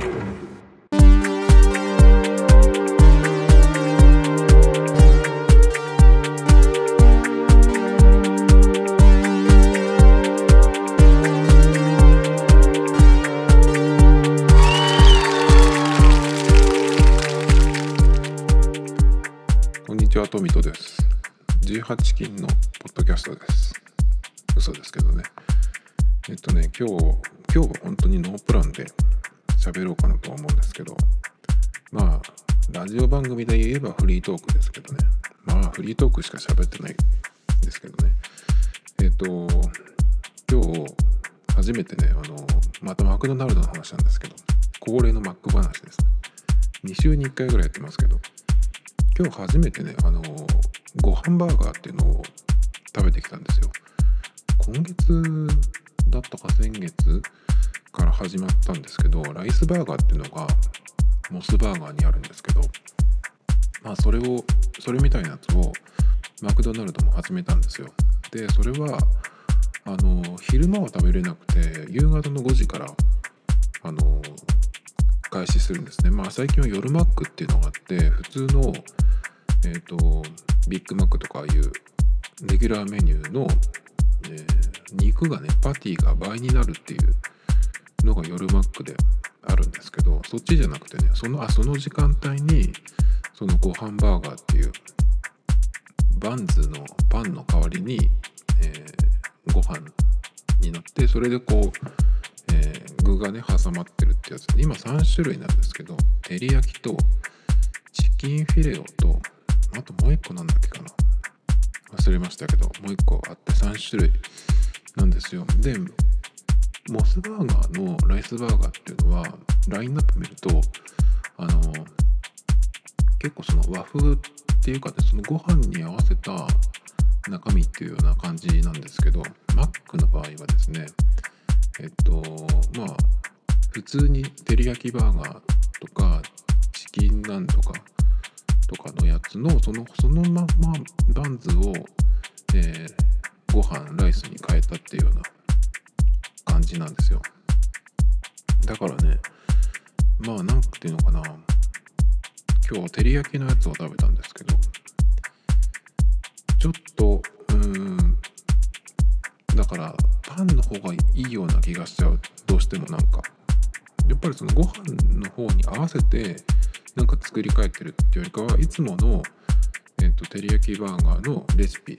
こんにちは、トミトです。18金のポッドキャストです。嘘ですけどね。えっとね、今日、今日は本当にノープランで喋ろうかなとは思うんですけど、まあ、ラジオ番組で言えばフリートークですけどね。まあ、フリートークしか喋ってないんですけどね。えっと、今日、初めてね、あの、またマクドナルドの話なんですけど、恒例のマック話ですね。2週に1回ぐらいやってますけど、今日初めてねあのご飯バーガーっていうのを食べてきたんですよ今月だったか先月から始まったんですけどライスバーガーっていうのがモスバーガーにあるんですけどまあそれをそれみたいなやつをマクドナルドも始めたんですよ。でそれはあの昼間は食べれなくて夕方の5時からあの開始するんですね。まあ最近は夜マックっていうのがあって普通のえー、とビッグマックとかいうレギュラーメニューの、えー肉がねパティが倍になるっていうのが夜マックであるんですけどそっちじゃなくてねそのあその時間帯にそのご飯バーガーっていうバンズのパンの代わりに、えーご飯になってそれでこう、えー具がね挟まってるってやつ。今3種類なんですけど照り焼きとチキンフィレオとあともう一個なんだっけかな。忘れましたけどもう一個あって3種類なんですよ。でモスバーガーのライスバーガーっていうのはラインナップ見るとあの結構その和風っていうかねそのご飯に合わせた中身っていうような感じなんですけどマックの場合はですねえっとまあ普通に照り焼きバーガーとかチキンなんとかとかのやつのそのそのままバンズを、えーご飯ライスに変えたっていうような感じなんですよ。だからねまあなんていうのかな。今日は照り焼きのやつを食べたんですけどちょっとうーんだからパンの方がいいような気がしちゃう。どうしてもなんか。やっぱりそのご飯の方に合わせてなんか作り変えてるっていうよりかはいつもの、えー、と照り焼きバーガーのレシピ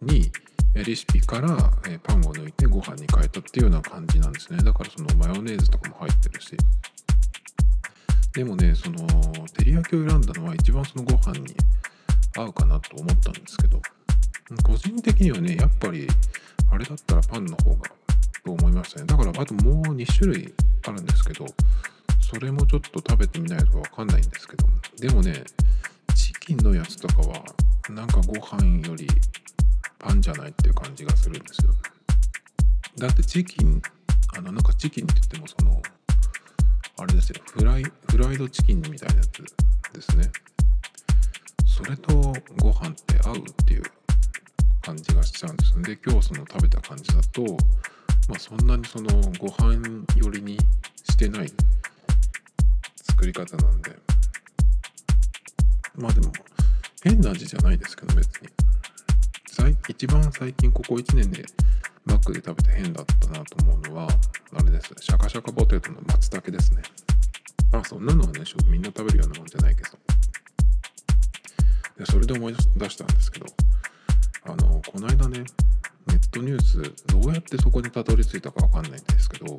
にレシピから、パンを抜いてご飯に変えたっていうような感じなんですね。だからそのマヨネーズとかも入ってるし。でもねその照り焼きを選んだのは一番そのご飯に合うかなと思ったんですけど。個人的にはねやっぱりあれだったらパンの方がと思いましたね。だからあともう2種類あるんですけどそれもちょっと食べてみないと分かんないんですけど。でもねチキンのやつとかはなんかご飯よりパンじゃないっていう感じがするんですよ。だってチキンあのなんかチキンって言ってもそのあれですよ。フライフライドチキンみたいなやつですね。それとご飯って合うっていう感じがしちゃうんですで今日その食べた感じだとまあそんなにそのご飯寄りにしてない作り方なんで。まあでも変な味じゃないですけど別に。一番最近ここ1年でマックで食べて変だったなと思うのはあれです。シャカシャカポテトの松茸ですね。あそんなのはねみんな食べるようなもんじゃないけど。でそれで思い出したんですけどあのこの間ねネットニュースどうやってそこにたどり着いたかわかんないんですけど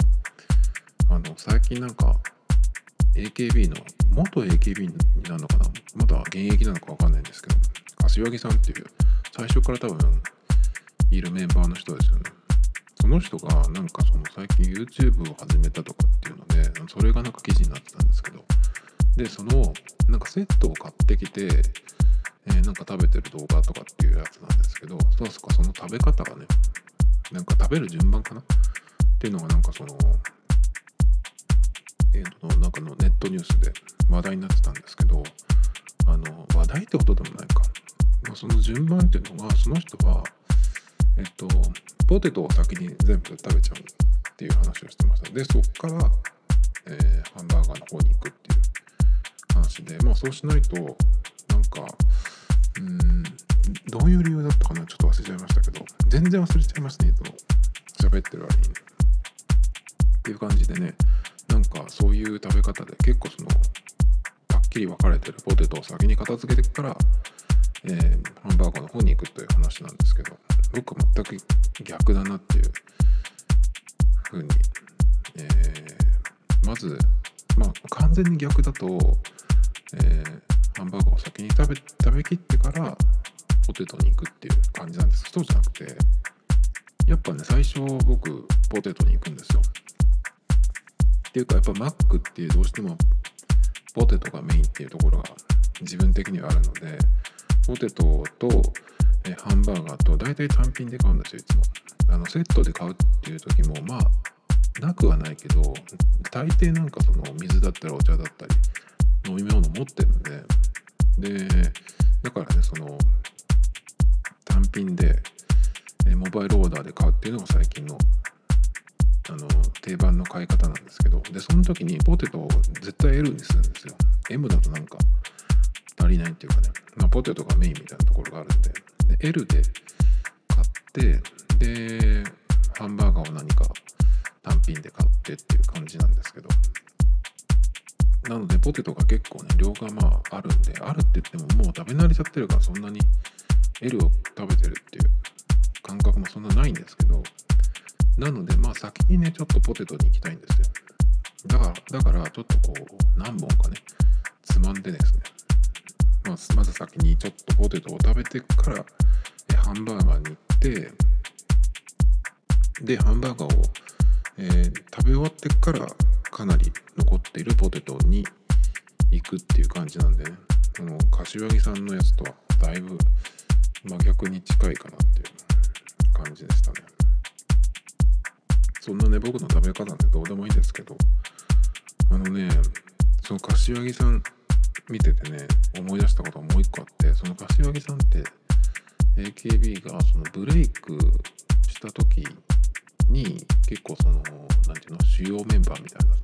あの最近なんか AKB の元 AKB なのかな？まだ現役なのかわかんないんですけど柏木さんっていう最初から多分いるメンバーの人ですよね。その人がなんかその最近 YouTube を始めたとかっていうのでそれがなんか記事になってたんですけど。でそのなんかセットを買ってきて、えーなんか食べてる動画とかっていうやつなんですけどそうそうかその食べ方がねなんか食べる順番かなっていうのがなんかそのえー、となんかのネットニュースで話題になってたんですけどあの話題ってことでもないか、まあ、その順番っていうのがその人はえっとポテトを先に全部食べちゃうっていう話をしてました。でそっからえー、ハンバーガーの方に行くっていう話でまあそうしないとなんかうんどういう理由だったかなちょっと忘れちゃいましたけど全然忘れちゃいましたねいつも喋ってる割に。っていう感じでねなんかそういう食べ方で結構そのはっきり分かれてるポテトを先に片付けてから、えー、ハンバーガーの方に行くという話なんですけど僕は全く逆だなっていうふうに、えー、まずまあ完全に逆だと、えー、ハンバーガーを先に食べ食べきってからポテトに行くっていう感じなんです。そうじゃなくてやっぱね最初僕ポテトに行くんですよ。っていうかやっぱマックっていうどうしてもポテトがメインっていうところが自分的にはあるのでポテトとえハンバーガーと大体単品で買うんですよいつも。あのセットで買うっていう時もまあなくはないけど大抵なんかその水だったりお茶だったり飲み物持ってるんで。でだからねその単品でえモバイルオーダーで買うっていうのが最近のあの定番の買い方なんですけど。でその時にポテトを絶対 L にするんですよ。M だとなんか足りないっていうかね、まあ、ポテトがメインみたいなところがあるんでで L で買ってでハンバーガーを何か単品で買ってっていう感じなんですけど。なのでポテトが結構ね量がまああるんであるって言ってももう食べ慣れちゃってるからそんなに L を食べてるっていう感覚もそんなないんですけど。なのでまあ先にねちょっとポテトに行きたいんですよ。だからだからちょっとこう何本かねつまんでですね、まあ、まず先にちょっとポテトを食べてからえハンバーガーに行ってでハンバーガーを、えー、食べ終わってからかなり残っているポテトに行くっていう感じなんでね。この柏木さんのやつとはだいぶ真逆に近いかなっていう感じでしたね。そんなね僕の食べ方なんてどうでもいいんですけどあのねその柏木さん見ててね思い出したことがもう一個あってその柏木さんって AKB がそのブレイクした時に結構その何て言うの主要メンバーみたいなさ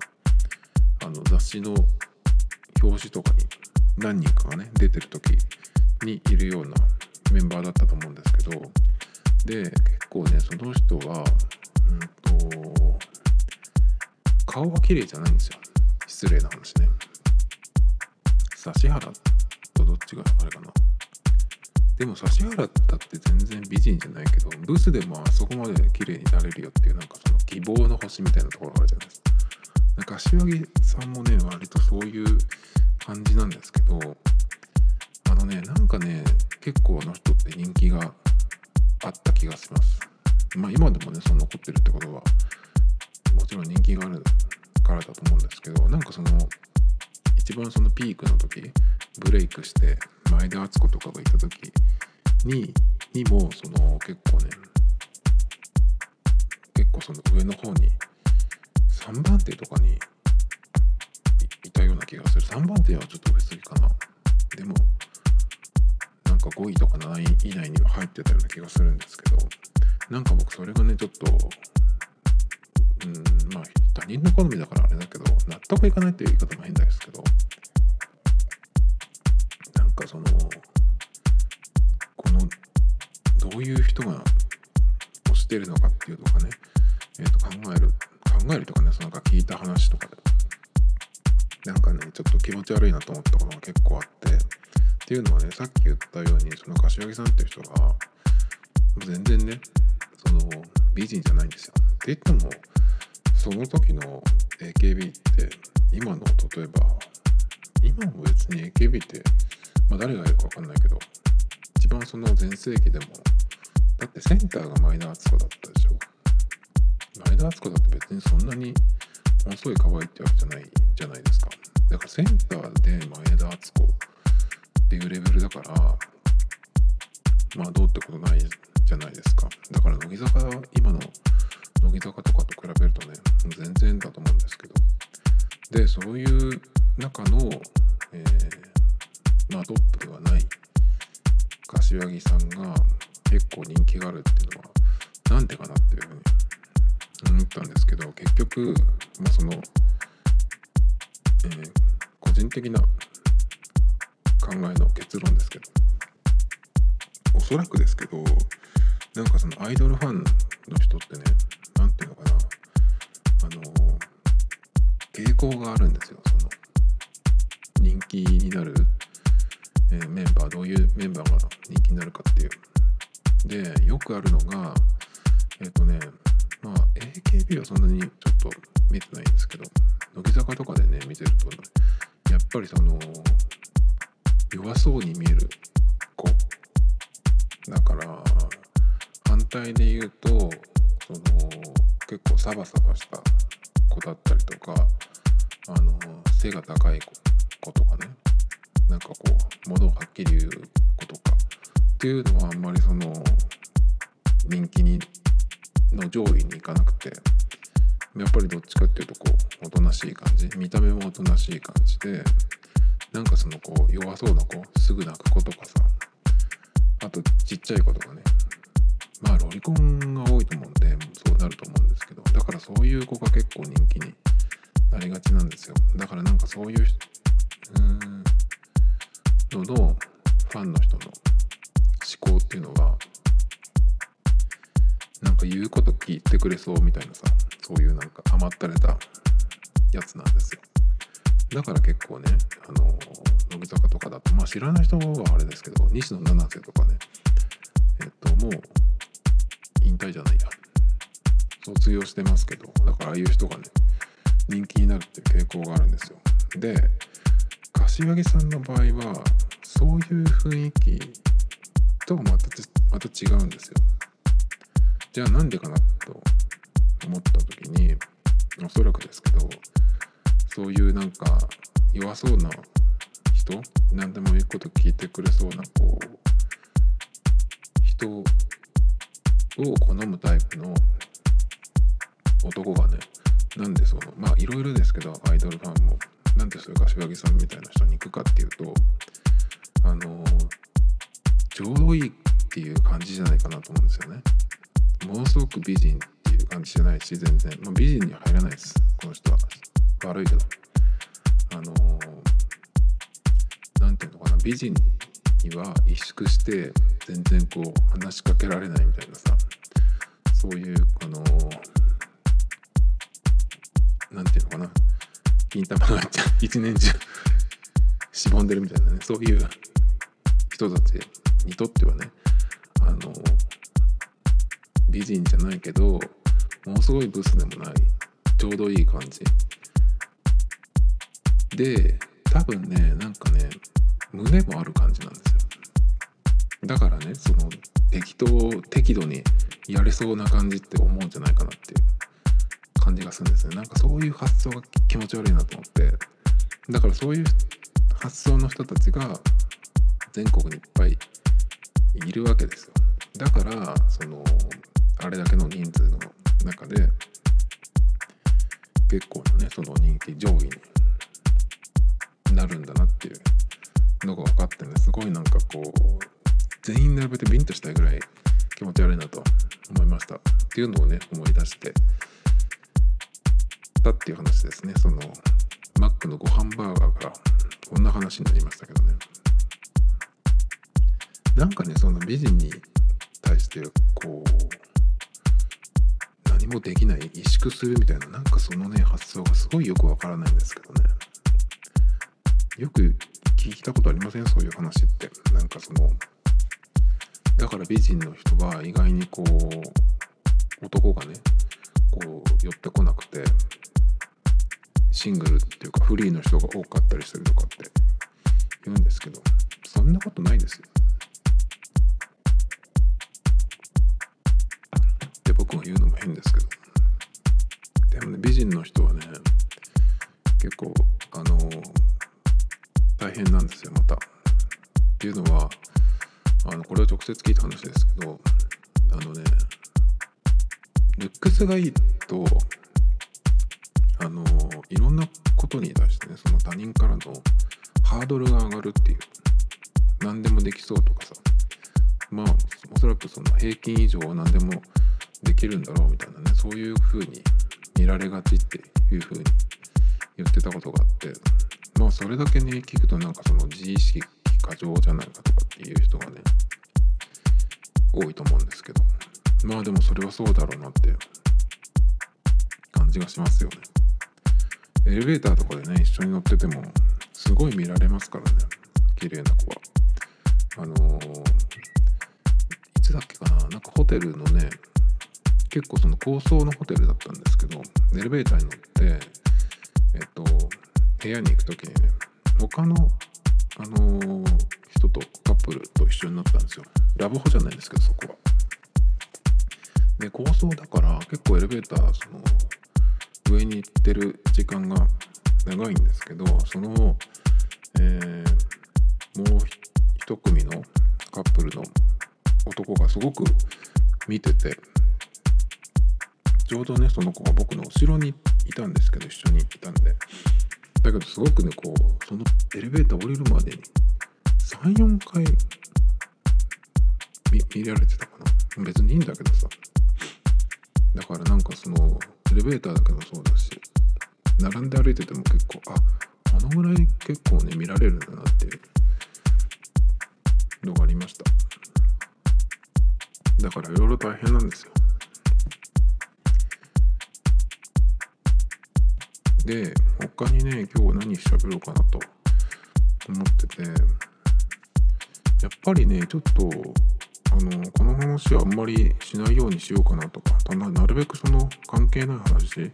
あの雑誌の表紙とかに何人かがね出てる時にいるようなメンバーだったと思うんですけどで結構ねその人はうんと顔が綺麗じゃないんですよ。失礼な話ね。指原とどっちがあれかな。でも指原だって全然美人じゃないけどブスでもあそこまで綺麗になれるよっていうなんかその希望の星みたいなところがあるじゃないですか。柏木さんもね割とそういう感じなんですけどあのねなんかね結構あの人って人気があった気がします。まあ今でもねその残ってるってことはもちろん人気があるからだと思うんですけどなんかその一番そのピークの時ブレイクして前田敦子とかがいた時ににもその結構ね結構その上の方に3番手とかにいたような気がする。3番手はちょっと上すぎかな。でもなんか5位とか7位以内には入ってたような気がするんですけどなんか僕それがねちょっとうんまあ他人の好みだからあれだけど納得いかないっていう言い方も変ですけどなんかそのこのどういう人が推してるのかっていうとかね、えー、と考える考えるとかねそのなんか聞いた話とかでなんかねちょっと気持ち悪いなと思ったことが結構あってっていうのはねさっき言ったようにその柏木さんっていう人が全然ねその美人じゃないんですよ。って言ってもその時の AKB って今の例えば今も別に AKB って、まあ、誰がいるか分かんないけど一番その全盛期でもだってセンターが前田敦子だったでしょ？前田敦子だって別にそんなに細い可愛いってわけじゃないじゃないですか。だからセンターで前田敦子っていうレベルだからまあどうってことないじゃないですか。だから乃木坂今の乃木坂とかと比べるとね全然だと思うんですけど。でそういう中の、えー、まあトップではない柏木さんが結構人気があるっていうのはなんでかなっていうふうに思ったんですけど結局、まあ、そのえー、個人的な考えの結論ですけど。おそらくですけどなんかそのアイドルファンの人ってね何ていうのかな。あの傾向があるんですよ。その人気になる、えー、メンバーどういうメンバーが人気になるかっていう。でよくあるのがえっ、ー、とねまあ AKB はそんなにちょっと見てないんですけど乃木坂とかでね見てると、ね、やっぱりその弱そうに見える子だから反対で言うとその結構サバサバした子だったりとかあの背が高い子とかね。なんかこう物をはっきり言う子とかっていうのはあんまりその人気にの上位に行かなくてやっぱりどっちかっていうとこうおとなしい感じ見た目もおとなしい感じでなんかそのこう弱そうな子すぐ泣く子とかさあとちっちゃい子とかね。まあロリコンが多いと思うんでそうなると思うんですけどだからそういう子が結構人気になりがちなんですよ。だからなんかそういううんののファンの人の思考っていうのはなんか言うこと聞いてくれそうみたいなさそういうなんか甘ったれたやつなんですよ。だから結構ねあの乃木坂とかだとまあ知らない人はあれですけど西野七瀬とかねえっともう引退じゃないや。卒業してますけどだからああいう人がね人気になるっていう傾向があるんですよ。で柏木さんの場合はそういう雰囲気とはまたまた違うんですよ。じゃあなんでかなと思った時におそらくですけどそういうなんか弱そうな人何でも言うこと聞いてくれそうなこう人を好むタイプの男がねなんでそのまあいろいろですけどアイドルファンもなんでそれ柏木さんみたいな人に行くかっていうとあのちょうどいいっていう感じじゃないかなと思うんですよね。ものすごく美人っていう感じじゃないし全然、まあ、美人には入らないです。この人は。悪いけど。あの何て言うのかな。美人には萎縮して全然こう話しかけられないみたいなさ。そういうあの何て言うのかな。金玉が 一年中しぼんでるみたいなね。そういう人たちにとってはねあの美人じゃないけどものすごいブスでもないちょうどいい感じ。で多分ねなんかね胸もある感じなんですよ。だからねその適当適度にやれそうな感じって思うんじゃないかなっていう感じがするんですね。なんかそういう発想が気持ち悪いなと思って。だからそういう発想の人たちが全国にいっぱいいるわけですよ。だからそのあれだけの人数の中で結構なねその人気上位になるんだなっていうのが分かってねすごいなんかこう全員並べてビンとしたいぐらい気持ち悪いなと思いました。っていうのをね思い出してたっていう話ですね。そのマックのご飯バーガーがこんな話になりましたけどね。なんかねその美人に対してこう何もできない萎縮するみたいななんかそのね発想がすごいよくわからないんですけどね。よく聞いたことありません？そういう話って。なんかそのだから美人の人は意外にこう男がねこう寄ってこなくてシングルっていうかフリーの人が多かったりするとかって言うんですけどそんなことないですよ僕が言うのも変ですけどでもね美人の人はね結構あの大変なんですよまた。っていうのはあのこれは直接聞いた話ですけどあのねルックスがいいとあのいろんなことに対してねその他人からのハードルが上がるっていう何でもできそうとかさまあおそらくその平均以上は何でもできるんだろうみたいなねそういう風に見られがちっていう風に言ってたことがあってまあそれだけね聞くとなんかその自意識過剰じゃないかとかっていう人がね多いと思うんですけど。まあでもそれはそうだろうなって感じがしますよね。エレベーターとかでね一緒に乗っててもすごい見られますからね。綺麗な子は。あのー、いつだっけかな。なんかホテルのね結構その高層のホテルだったんですけどエレベーターに乗ってえっと部屋に行く時にね他のあのー、人とカップルと一緒になったんですよ。ラブホじゃないんですけどそこは。で高層だから結構エレベーターその上に行ってる時間が長いんですけどその、えー、もう一組のカップルの男がすごく見ててちょうどねその子が僕の後ろにいたんですけど一緒にいたんで。だけどすごくねこうそのエレベーター降りるまでに34回見見られてたかな。別にいいんだけどさ。だからなんかそのエレベーターだけもそうだし並んで歩いてても結構ああのぐらい結構ね見られるんだなっていうのがありました。だからいろいろ大変なんですよ。で他にね今日何喋ろうかなと思ってて。やっぱりねちょっとあのこの話はあんまりしないようにしようかなとかなるべくその関係ない話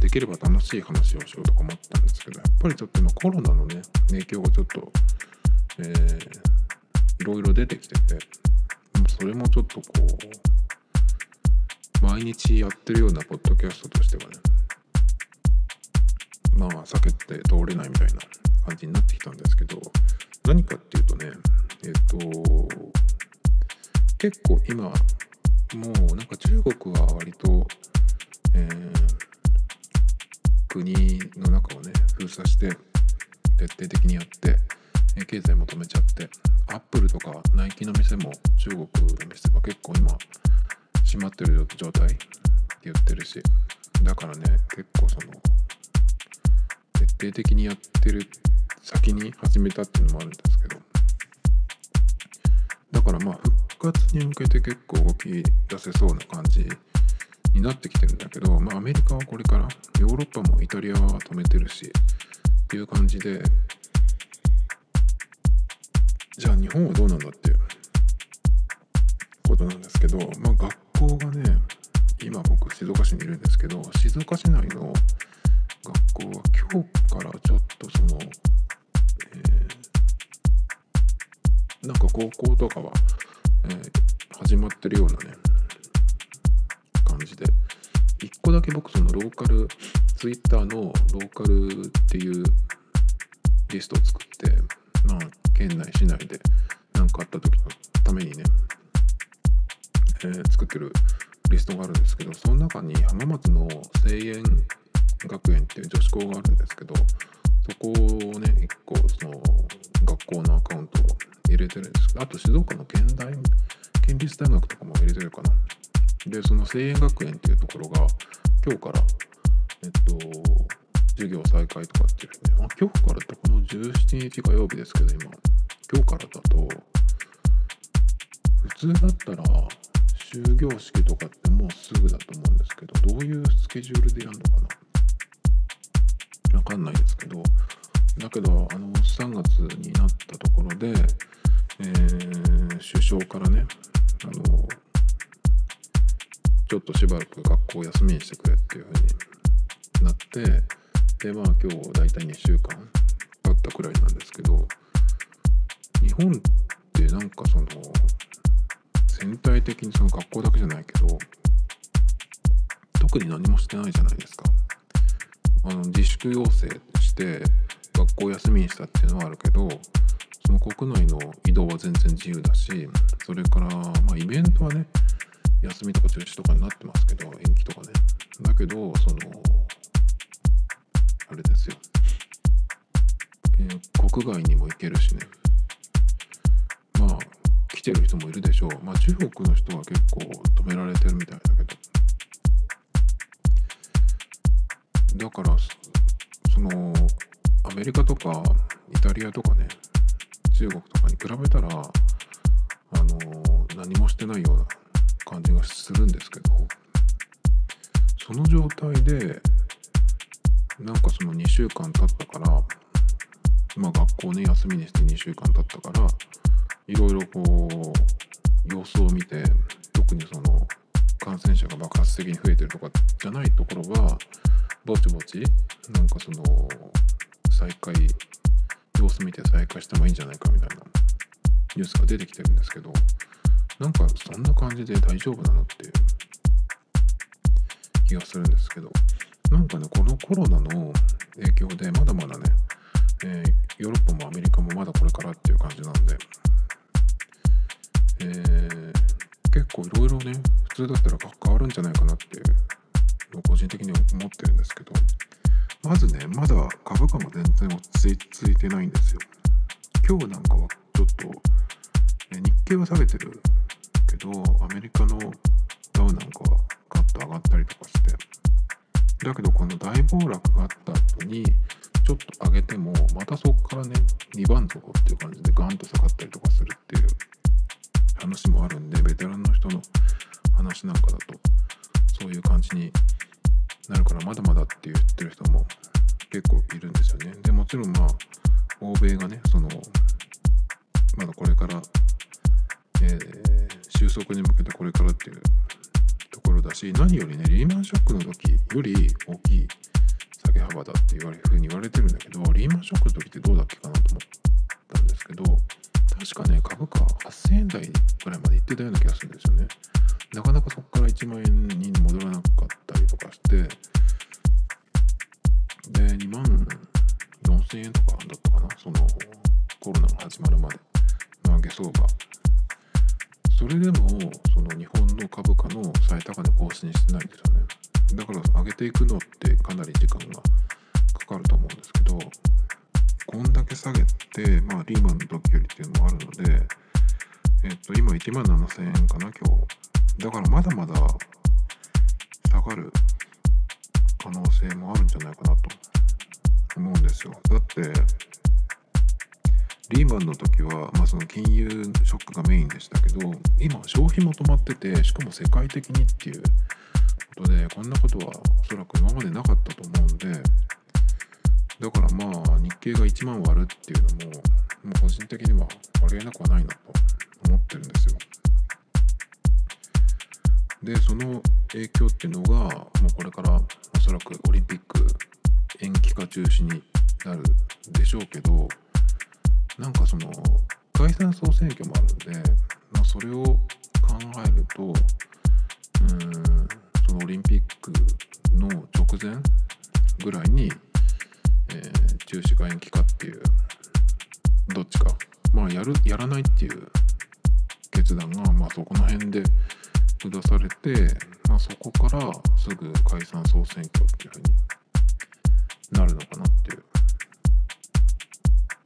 できれば楽しい話をしようとか思ったんですけどやっぱりちょっと今コロナのね影響がちょっと、えー、いろいろ出てきててそれもちょっとこう毎日やってるようなポッドキャストとしてはねまあ避けて通れないみたいな感じになってきたんですけど何かっていうとねえっ、と結構今もうなんか中国は割と、えー、国の中をね封鎖して徹底的にやって経済も止めちゃってアップルとかナイキの店も中国の店が結構今閉まってる状態って言ってるしだからね結構その徹底的にやってる先に始めたっていうのもあるんですけど。だからまあ復活に向けて結構動き出せそうな感じになってきてるんだけど、まあ、アメリカはこれからヨーロッパもイタリアは止めてるしっていう感じでじゃあ日本はどうなんだっていうことなんですけど、まあ、学校がね今僕静岡市にいるんですけど静岡市内の学校は今日からちょっとその、えー、なんか高校とかは、えー、始まってるようなね感じで。1個だけ僕そのローカルツイッターのローカルっていうリストを作ってまあ県内市内で何かあった時のためにね、えー、作ってるリストがあるんですけどその中に浜松の声援学園っていう女子校があるんですけどそこをね1個その学校のアカウントを入れてるんです。けどあと静岡の県大県立大学とかも入れてるかな。でその声援学園っていうところが今日からえっと授業再開とかっていうね、あ、今日からってこの17日火曜日ですけど今。今日からだと普通だったら終業式とかってもうすぐだと思うんですけどどういうスケジュールでやるのかな？かんないですけどだけどあの3月になったところで、えー、首相からねあのちょっとしばらく学校休みにしてくれっていう風になってでまあ今日大体2週間経ったくらいなんですけど日本ってなんかその全体的にその学校だけじゃないけど特に何もしてないじゃないですか。あの自粛要請して学校休みにしたっていうのはあるけどその国内の移動は全然自由だしそれからまあイベントはね休みとか中止とかになってますけど延期とかね。だけどそのあれですよ、えー、国外にも行けるしね。まあ来てる人もいるでしょう。まあ中国の人は結構止められてるみたいだけど。だからそのアメリカとかイタリアとかね中国とかに比べたらあの何もしてないような感じがするんですけどその状態でなんかその2週間経ったからまあ学校ね休みにして2週間経ったからいろいろこう様子を見て特にその感染者が爆発的に増えてるとかじゃないところはぼちぼちなんかその再開様子見て再開してもいいんじゃないかみたいなニュースが出てきてるんですけどなんかそんな感じで大丈夫なのっていう気がするんですけどなんかねこのコロナの影響でまだまだね、えー、ヨーロッパもアメリカもまだこれからっていう感じなんで、えー、結構いろいろね普通だったら変わるんじゃないかなっていう的に思ってるんですけどまずねまだ株価も全然落ち着いてないんですよ。今日なんかはちょっとね日経は下げてるけどアメリカのダウなんかはガッと上がったりとかしてだけどこの大暴落があっから上げていくのってかなり時間がかかると思うんですけどこんだけ下げてまあリーマンの時よりっていうのもあるのでえっと今1万7000円かな今日。だからまだまだ下がる可能性もあるんじゃないかなと。思うんですよ。だってリーマンの時は、まあ、その金融ショックがメインでしたけど今消費も止まっててしかも世界的にっていうことでこんなことはおそらく今までなかったと思うんでだからまあ日経が1万割るっていうのももう個人的にはありえなくはないなと思ってるんですよ。でその影響っていうのがもうこれからおそらくオリンピック延期か中止になるでしょうけどなんかその解散総選挙もあるんで、まあ、それを考えるとうんのオリンピックの直前ぐらいに、えー、中止か延期かっていうどっちか。まあやるやらないっていう決断が、まあ、そこの辺で下されて、まあ、そこからすぐ解散総選挙っていうふうになるのかなっていう。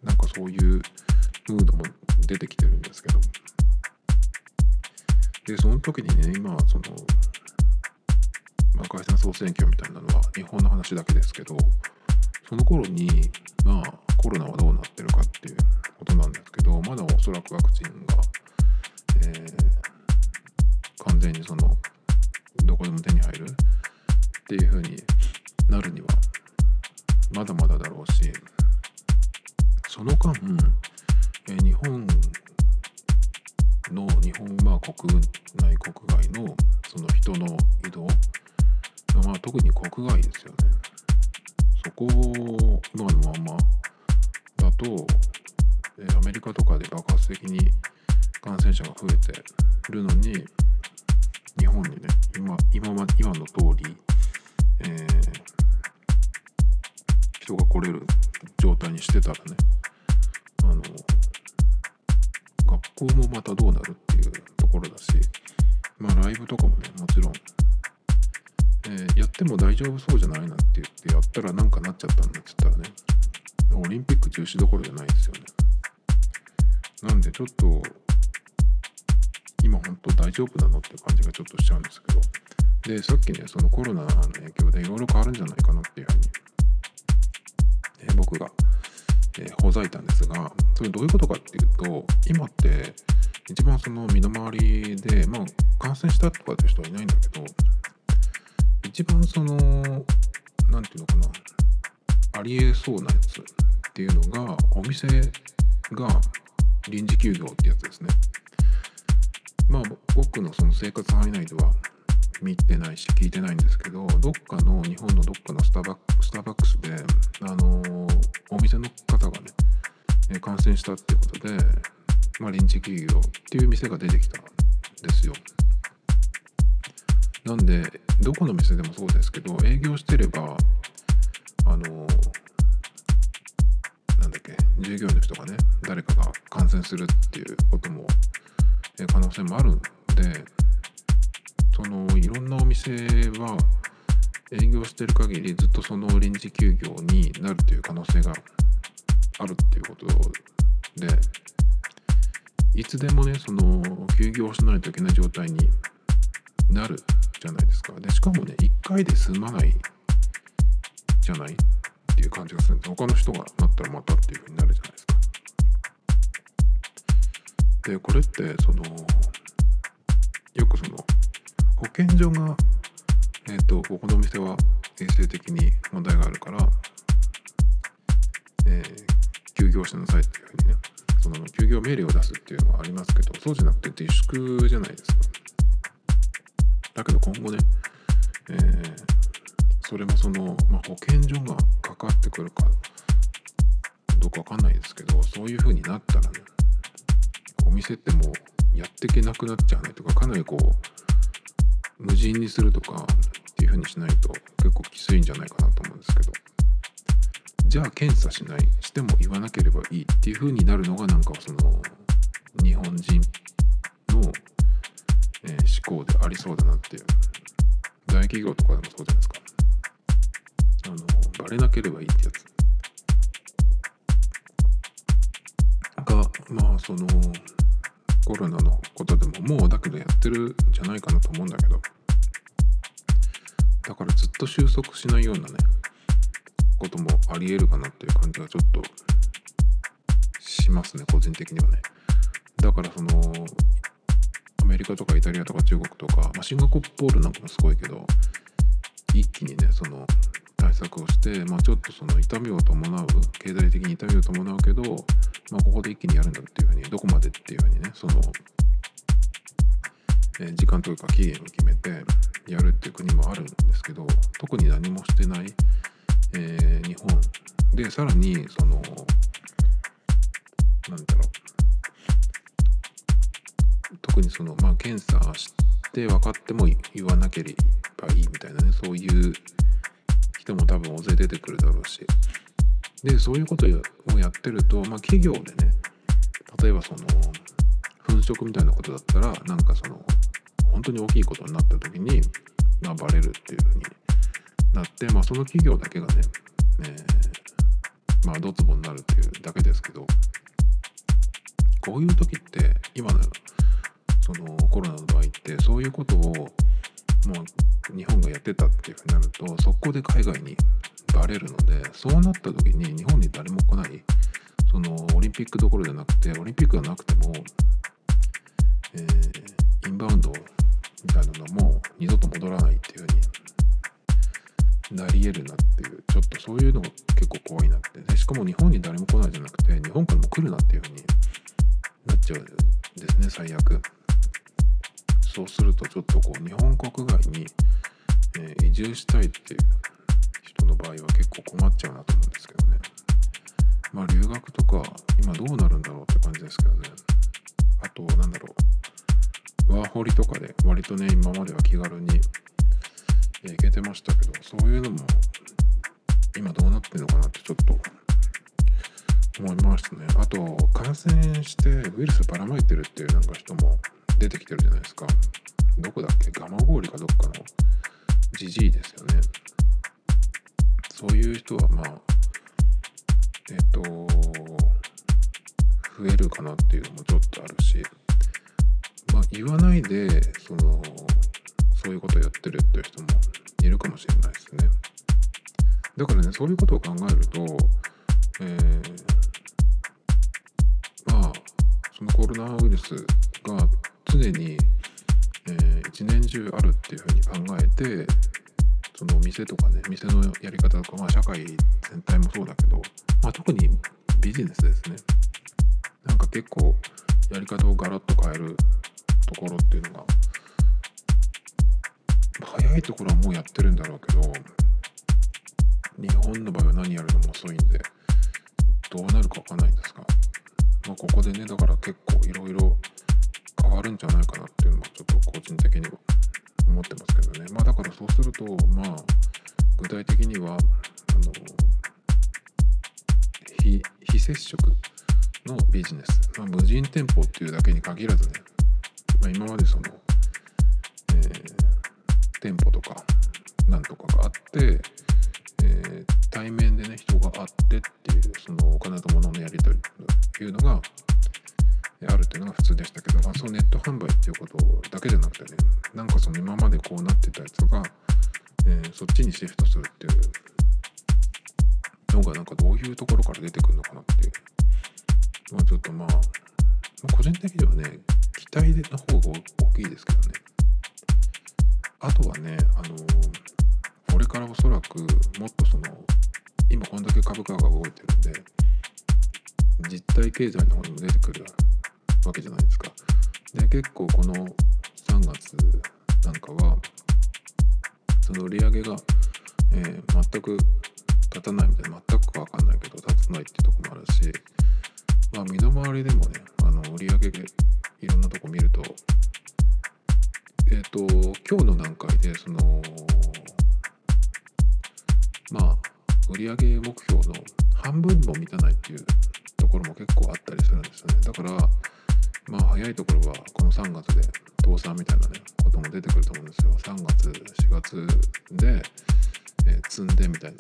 なんかそういうムードも出てきてるんですけど。でその時にね今その、まあ、解散総選挙みたいなのは日本の話だけですけどその頃にまあコロナはどうなってるかっていうことなんですけどまだおそらくワクチンが、えー完全にそのどこでも手に入るっていう風になるにはまだまだだろうしその間、え日本の日本まあ国内国外のその人の移動まあ特に国外ですよね。そこを今のままだと、えアメリカとかで爆発的に感染者が増えてるのに日本にね今今ま今の通り、えー、人が来れる状態にしてたらねあの学校もまたどうなるっていうところだしまあライブとかもねもちろん、ー、やっても大丈夫そうじゃないなって言ってやったらなんかなっちゃったんだって言ったらねオリンピック中止どころじゃないですよねなんでちょっと今本当大丈夫なの？って感じがちょっとしちゃうんですけど。でさっきねそのコロナの影響でいろいろ変わるんじゃないかなっていうふうに僕がほざいたんですがそれどういうことかっていうと今って一番その身の回りでまあ感染したとかって人はいないんだけど一番その何て言うのかなありえそうなやつっていうのがお店が臨時休業ってやつですね。まあ僕のその生活範囲内では見てないし聞いてないんですけどどっかの日本のどっかのスタバスタバックスであのお店の方がね感染したってことで、まあ、臨時休業っていう店が出てきたんですよ。なんでどこの店でもそうですけど営業してればあのなんだっけ従業員の人がね誰かが感染するっていうことも可能性もあるんでそのいろんなお店は営業してる限りずっとその臨時休業になるという可能性があるっていうことでいつでもねその休業しないといけない状態になるじゃないですか。でしかもね1回で済まないじゃないっていう感じがするんです。他の人がなったらまたっていうふうになるじゃないですか。でこれってそのよくその保健所がえっ、ー、とここのお店は衛生的に問題があるから、えー、休業しなさいっていうふうにねその休業命令を出すっていうのはありますけどそうじゃなくて自粛じゃないですか。今後ね、えー、それもその、まあ、保健所がかかってくるかどうかわかんないですけどそういう風になったらねお店ってもうやってけなくなっちゃうねとかかなりこう無人にするとかっていう風にしないと結構きついんじゃないかなと思うんですけど。じゃあ検査しないしても言わなければいいっていう風になるのがなんかその日本人のえー、思考でありそうだなっていう。大企業とかでもそうじゃないですか。あのバレなければいいってやつ。がまあそのコロナのことでももうだけどやってるんじゃないかなと思うんだけど。だからずっと収束しないようなねこともありえるかなっていう感じがちょっとしますね個人的にはね。だからそのメリカとかイタリアとか中国とか、まあ、シンガポールなんかもすごいけど一気にねその対策をして、まあ、ちょっとその痛みを伴う経済的に痛みを伴うけど、まあ、ここで一気にやるんだっていうふうにどこまでっていうふうにねその、え、時間というか期限を決めてやるっていう国もあるんですけど特に何もしてない、えー、日本。でさらにそのなんだろう。にその、まあ、検査して分かっても言わなければいいみたいなねそういう人も多分大勢出てくるだろうし。でそういうことをやってると、まあ、企業でね例えばその粉飾みたいなことだったらなんかその本当に大きいことになった時に、まあ、バレるっていうふうになって、まあ、その企業だけがね、え、まあドツボになるっていうだけですけどこういう時って今のそのコロナの場合ってそういうことをもう日本がやってたっていうふうになるとそこで海外にバレるのでそうなった時に日本に誰も来ないそのオリンピックどころじゃなくてオリンピックがなくても、えー、インバウンドみたいなのも二度と戻らないっていうふうになり得るなっていうちょっとそういうのが結構怖いなってでしかも日本に誰も来ないじゃなくて日本からも来るなっていうふうになっちゃうんですね最悪。そうするとちょっとこう日本国外に、え、移住したいっていう人の場合は結構困っちゃうなと思うんですけどね。まあ留学とか今どうなるんだろうって感じですけどね。あとなんだろう。ワーホリとかで割とね今までは気軽に行けてましたけどそういうのも今どうなってんのかなってちょっと思いましたね。あと感染してウイルスばらまいてるっていうなんか人も出てきてるじゃないですか。どこだっけ？蒲郡かどっかの。じじいですよね。そういう人はまあえっ、と増えるかなっていうのもちょっとあるし。まあ言わないでそのそういうことやってるっていう人もいるかもしれないですね。だからねそういうことを考えると、えー、そのコロナウイルスが常に、えー、一年中あるっていうふうに考えてその店とかね店のやり方とか、まあ、社会全体もそうだけど、まあ、特にビジネスですね。なんか結構やり方をガラッと変えるところっていうのが早いところはもうやってるんだろうけど日本の場合は何やるのも遅いんでどうなるか分かんないんですが、まあ、ここでねだから結構いろいろ変わるんじゃないかなっていうのもちょっと個人的には思ってますけどね。まあだからそうするとまあ具体的にはあの非非接触のビジネス、まあ、無人店舗っていうだけに限らずね、まあ、今までその、えー、店舗とかなんとかがあって、えー、対面でね人があってっていうそのお金と物のやり取りというのがいうのが普通でしたけど、まあ、そのネット販売っていうことだけじゃなくてねなんかその今までこうなってたやつが、えー、そっちにシフトするっていうのがなんかどういうところから出てくるのかなっていう。まあちょっとまあ、まあ、個人的にはね期待の方が大きいですけどね。あとはねあのこれからおそらくもっとその今こんだけ株価が動いてるんで実体経済の方にも出てくるわけじゃないですか。で結構この3月なんかはその売り上げが、えー、全く立たないみたいな全くか分かんないけど立たないっていうとこもあるしまあ身の回りでもねあの売り上げいろんなとこ見るとえっ、ー、と今日の段階でそのまあ売上目標の半分も満たないっていうところも結構あったりするんですよねだからまあ早いところはこの3月で倒産みたいなねことも出てくると思うんですよ。3月4月で、えー、積んでみたいな。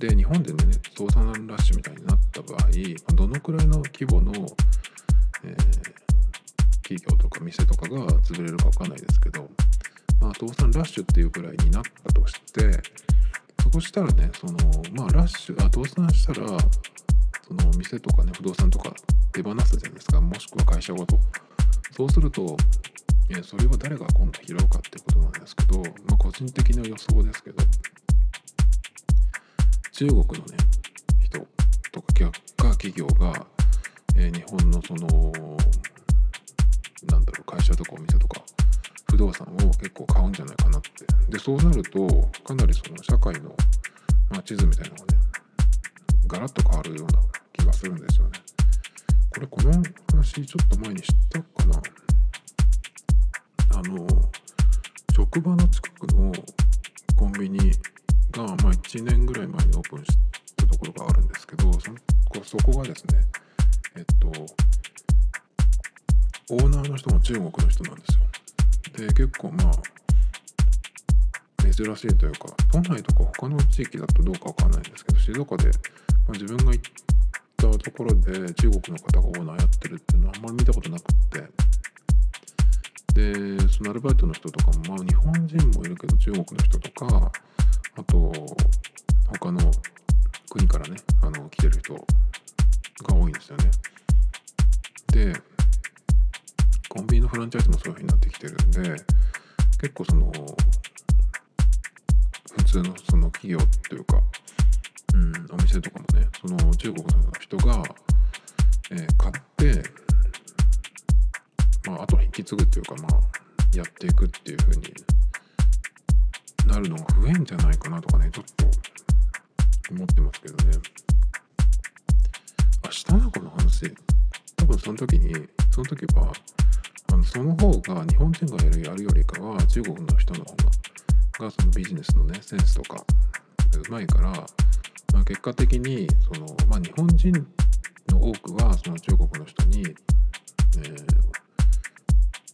で日本でね倒産ラッシュみたいになった場合どのくらいの規模の、えー、企業とか店とかが潰れるか分かんないですけど、まあ、倒産ラッシュっていうくらいになったとしてそこしたらねそのまあラッシュあ倒産したらその店とかね不動産とか手放すじゃないですか。もしくは会社ごと。そうするとえそれは誰が今度拾うかっていうことなんですけど、まあ、個人的な予想ですけど中国のね人とか企業が、えー、日本のそのなんだろう会社とかお店とか不動産を結構買うんじゃないかなって。でそうなるとかなりその社会の、ま、地図みたいなのがねガラッと変わるようながするんですよね。これこの話ちょっと前に知ったかな？あの職場の近くのコンビニが、まあ、1年ぐらい前にオープンしたところがあるんですけどそそこがですねえっとオーナーの人も中国の人なんですよ。で結構まあ珍しいというか都内とか他の地域だとどうかわかんないんですけど静岡で、まあ、自分が行ったところで中国の方がオーナーやってるっていうのはあんまり見たことなくって。でそのアルバイトの人とかもまあ日本人もいるけど中国の人とかあと他の国からねあの来てる人が多いんですよね。でコンビニのフランチャイズもそういう風になってきてるんで結構その普通のその企業というか、うん、お店とかもねその中国の人が、えー、買ってまああと引き継ぐっていうかまあやっていくっていう風になるのが増えんじゃないかなとかねちょっと思ってますけどね。明日のこの話。多分その時にその時はあのその方が日本人がやるやるよりかは中国の人の方ががそのビジネスのねセンスとかうまいから、まあ、結果的にその、まあ、日本人の多くはその中国の人に、えー、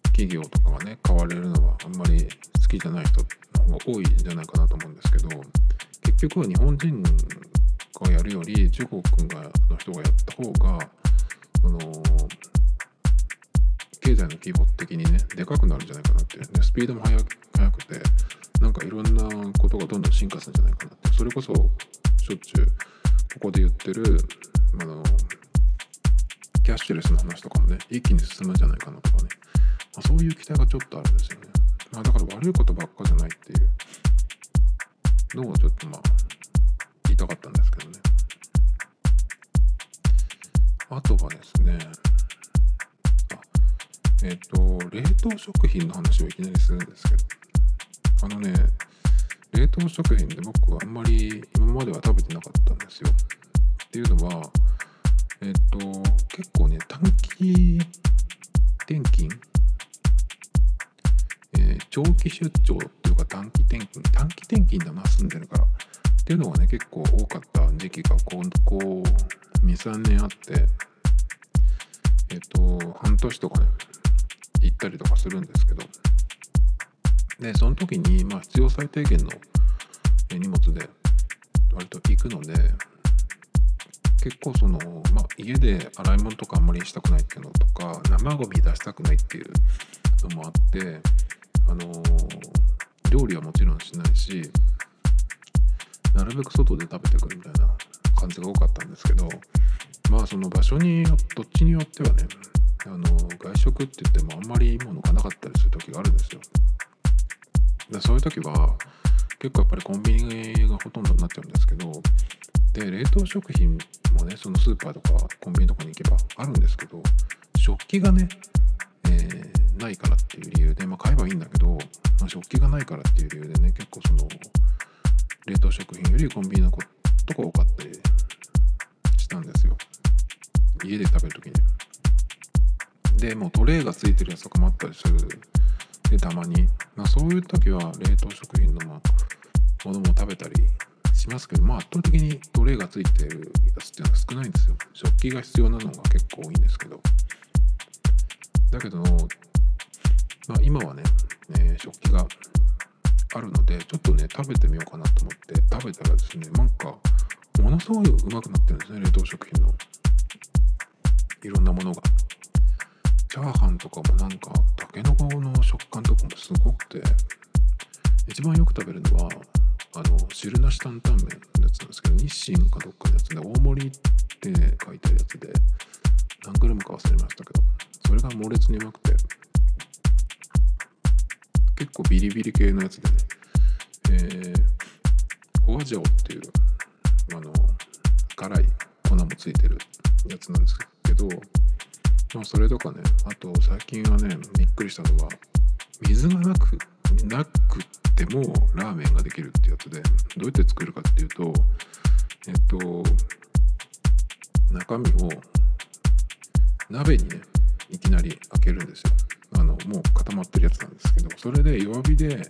企業とかがね買われるのはあんまり好きじゃない人の方が多いんじゃないかなと思うんですけど結局は日本人がやるより中国がの人がやった方がその経済の規模的にねでかくなるんじゃないかなっていうねスピードも速速くてなんかいろんなことがどんどん進化するんじゃないかなってそれこそしょっちゅうここで言ってるあのキャッシュレスの話とかもね一気に進むんじゃないかなとかね、まあ、そういう期待がちょっとあるんですよね、まあ、だから悪いことばっかじゃないっていう。のをちょっとまあ言いたかったんですけどね。あとはですねえっ、ー、と冷凍食品の話をいきなりするんですけど。あのね冷凍食品で僕はあんまり今までは食べてなかったんですよ。っていうのはえっ、と結構ね短期転勤？えー、長期出張っていうか短期転勤？短期転勤だな住んでるから。っていうのがね結構多かった時期がこうこう23年あってえっ、と半年とかね行ったりとかするんですけど。でその時にまあ必要最低限の荷物で割と行くので結構その、まあ、家で洗い物とかあんまりしたくないっていうのとか生ゴミ出したくないっていうのもあってあの、料理はもちろんしないしなるべく外で食べてくるみたいな感じが多かったんですけどまあその場所にどっちによってはねあの外食って言ってもあんまりいいものがなかったりする時があるんですよ。でそういう時は結構やっぱりコンビニがほとんどになっちゃうんですけどで冷凍食品もねそのスーパーとかコンビニとかに行けばあるんですけど食器がね、えー、ないからっていう理由で、まあ、買えばいいんだけど、まあ、食器がないからっていう理由でね結構その冷凍食品よりコンビニのことが多かったりしたんですよ。家で食べる時に。でもうトレーがついてるやつとかもあったりする。でたまに、ま、そういう時は冷凍食品のものも食べたりしますけど、まあ、圧倒的にトレーがついているやつっていうのは少ないんですよ。食器が必要なのが結構多いんですけど。だけど、まあ、今はね、えー、食器があるのでちょっとね食べてみようかなと思って食べたらですねなんかものすごいうまくなってるんですね冷凍食品の。いろんなものが。チャーハンとかもなんかたけのこの食感とかもすごくて一番よく食べるのはあの汁なし担々麺のやつなんですけど日清かどっかのやつで大盛りって書いてあるやつで何グラムか忘れましたけどそれが猛烈にうまくて結構ビリビリ系のやつでねえー、ホアジャオっていうあの辛い粉もついてるやつなんですけどまあそれとかねあと最近はねびっくりしたのは水がなくなくてもラーメンができるってやつでどうやって作るかっていうとえっと中身を鍋にねいきなり開けるんですよ。あのもう固まってるやつなんですけどそれで弱火で、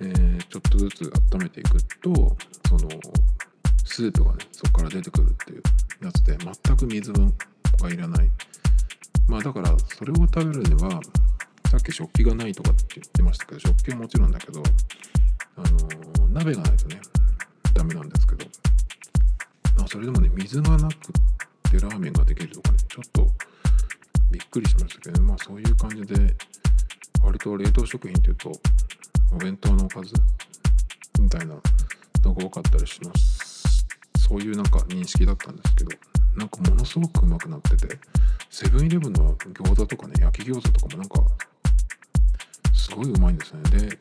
えー、ちょっとずつ温めていくとそのスープがねそこから出てくるっていうやつで全く水分がいらない。まあだからそれを食べるにはさっき食器がないとかって言ってましたけど食器はもちろんだけどあの鍋がないとねダメなんですけど、まあ、それでもね水がなくってラーメンができるとかねちょっとびっくりしましたけど、ね、まあそういう感じで割と冷凍食品っていうとお弁当のおかずみたいなのが多かったりします。そういうなんか認識だったんですけどなんかものすごくうまくなっててセブンイレブンの餃子とかね焼き餃子とかもなんかすごいうまいんですね。で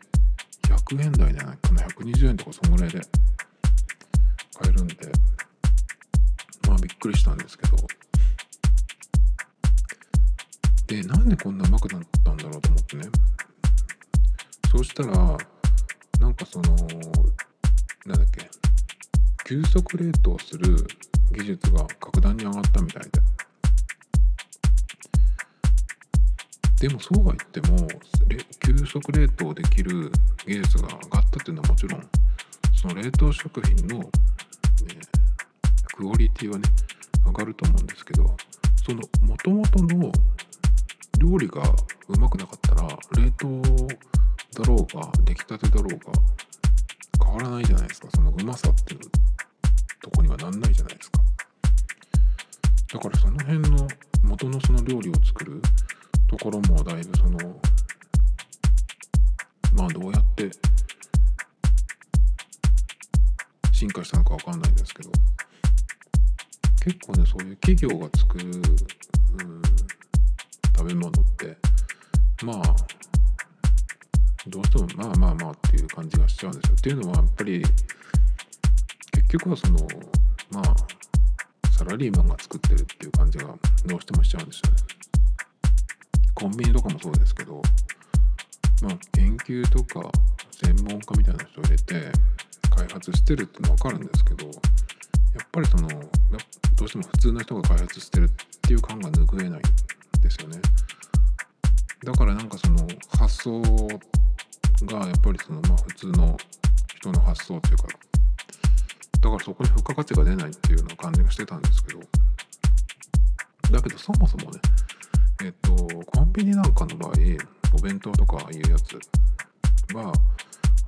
100円台じゃないかな120円とかそんぐらいで買えるんでまあびっくりしたんですけど。でなんでこんなうまくなったんだろうと思ってね。そうしたらなんかそのなんだっけ急速冷凍する技術が格段に上がったみたいで。でもそうは言っても急速冷凍できる技術が上がったっていうのはもちろんその冷凍食品の、えー、クオリティはね上がると思うんですけどそのもともとの料理がうまくなかったら冷凍だろうが出来たてだろうが変わらないじゃないですか。そのうまさっていうとこにはなんないじゃないですか。だからその辺の元のその料理を作るところもだいぶそのまあどうやって進化したのか分かんないですけど結構ねそういう企業が作るうん食べ物ってまあどうしてもまあまあまあっていう感じがしちゃうんですよ。っていうのはやっぱり結局はそのまあサラリーマンが作ってるっていう感じがどうしてもしちゃうんですよね。コンビニとかもそうですけどまあ研究とか専門家みたいな人を入れて開発してるってのは分かるんですけどやっぱりそのどうしても普通の人が開発してるっていう感が拭えないんですよね。だからなんかその発想がやっぱりそのまあ普通の人の発想っていうかだからそこに付加価値が出ないっていうような感じがしてたんですけどだけどそもそもねえっとコンビニなんかの場合お弁当とかいうやつは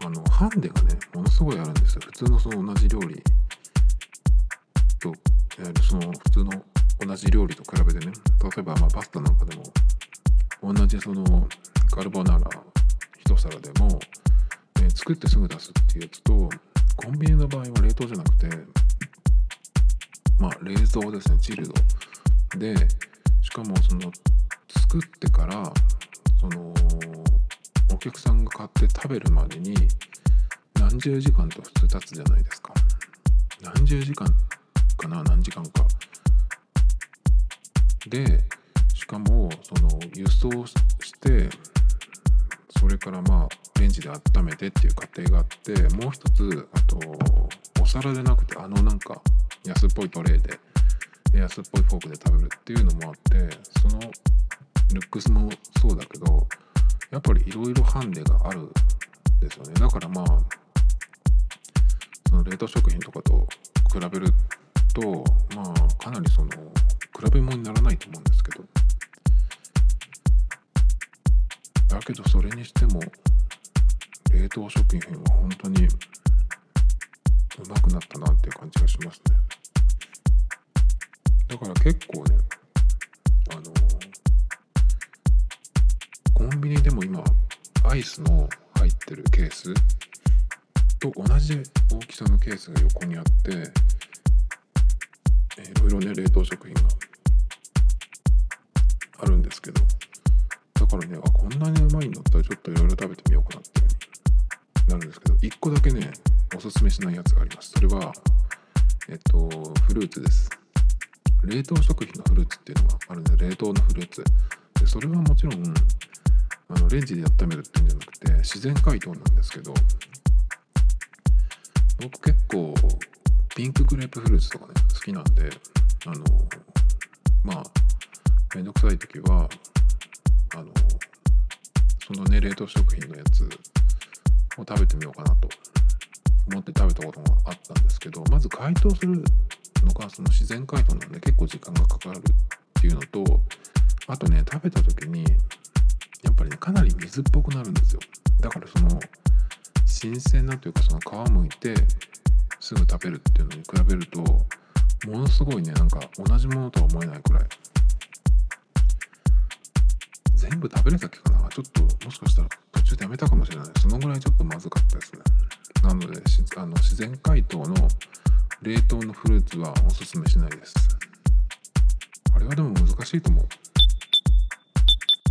あのハンデがねものすごいあるんですよ。普通のその同じ料理とその普通の同じ料理と比べてね。例えばまあパスタなんかでも同じそのカルボナーラ一皿でも、え、作ってすぐ出すっていうやつとコンビニの場合は冷凍じゃなくてまあ冷蔵ですね。チルドでしかもその作ってからそのお客さんが買って食べるまでに何十時間と普通経つじゃないですか。何十時間かな何時間か。でしかもその輸送してそれからまあレンジで温めてっていう過程があってもう一つあとお皿でなくてあのなんか安っぽいトレーで安っぽいフォークで食べるっていうのもあってそのルックスもそうだけどやっぱりいろいろハンデがあるんですよね。だからまあその冷凍食品とかと比べるとまあかなりその比べ物にならないと思うんですけど。だけどそれにしても冷凍食品は本当にうまくなったなっていう感じがしますね。だから結構ねあのコンビニでも今アイスの入ってるケース？と同じ大きさのケースが横にあっていろいろね冷凍食品があるんですけどだからねあこんなにうまいんだったらちょっといろいろ食べてみようかなっていうになるんですけど1個だけねおすすめしないやつがあります。それはえっとフルーツです。冷凍食品のフルーツっていうのがあるんで冷凍のフルーツ。でそれはもちろんあのレンジで温めるっていうんじゃなくて自然解凍なんですけど僕結構ピンクグレープフルーツとかね好きなんであのまあめんどくさい時はあのそのね冷凍食品のやつを食べてみようかなと思って食べたことがあったんですけどまず解凍するのがその自然解凍なんで結構時間がかかるっていうのとあとね食べた時にぱりねかなり水っぽくなるんですよ。だからその新鮮なというかその皮むいてすぐ食べるっていうのに比べるとものすごいねなんか同じものとは思えないくらい。全部食べれたっけかな？ちょっともしかしたら途中でやめたかもしれない。そのぐらいちょっとまずかったですね。なのであの自然解凍の冷凍のフルーツはおすすめしないです。あれはでも難しいと思う。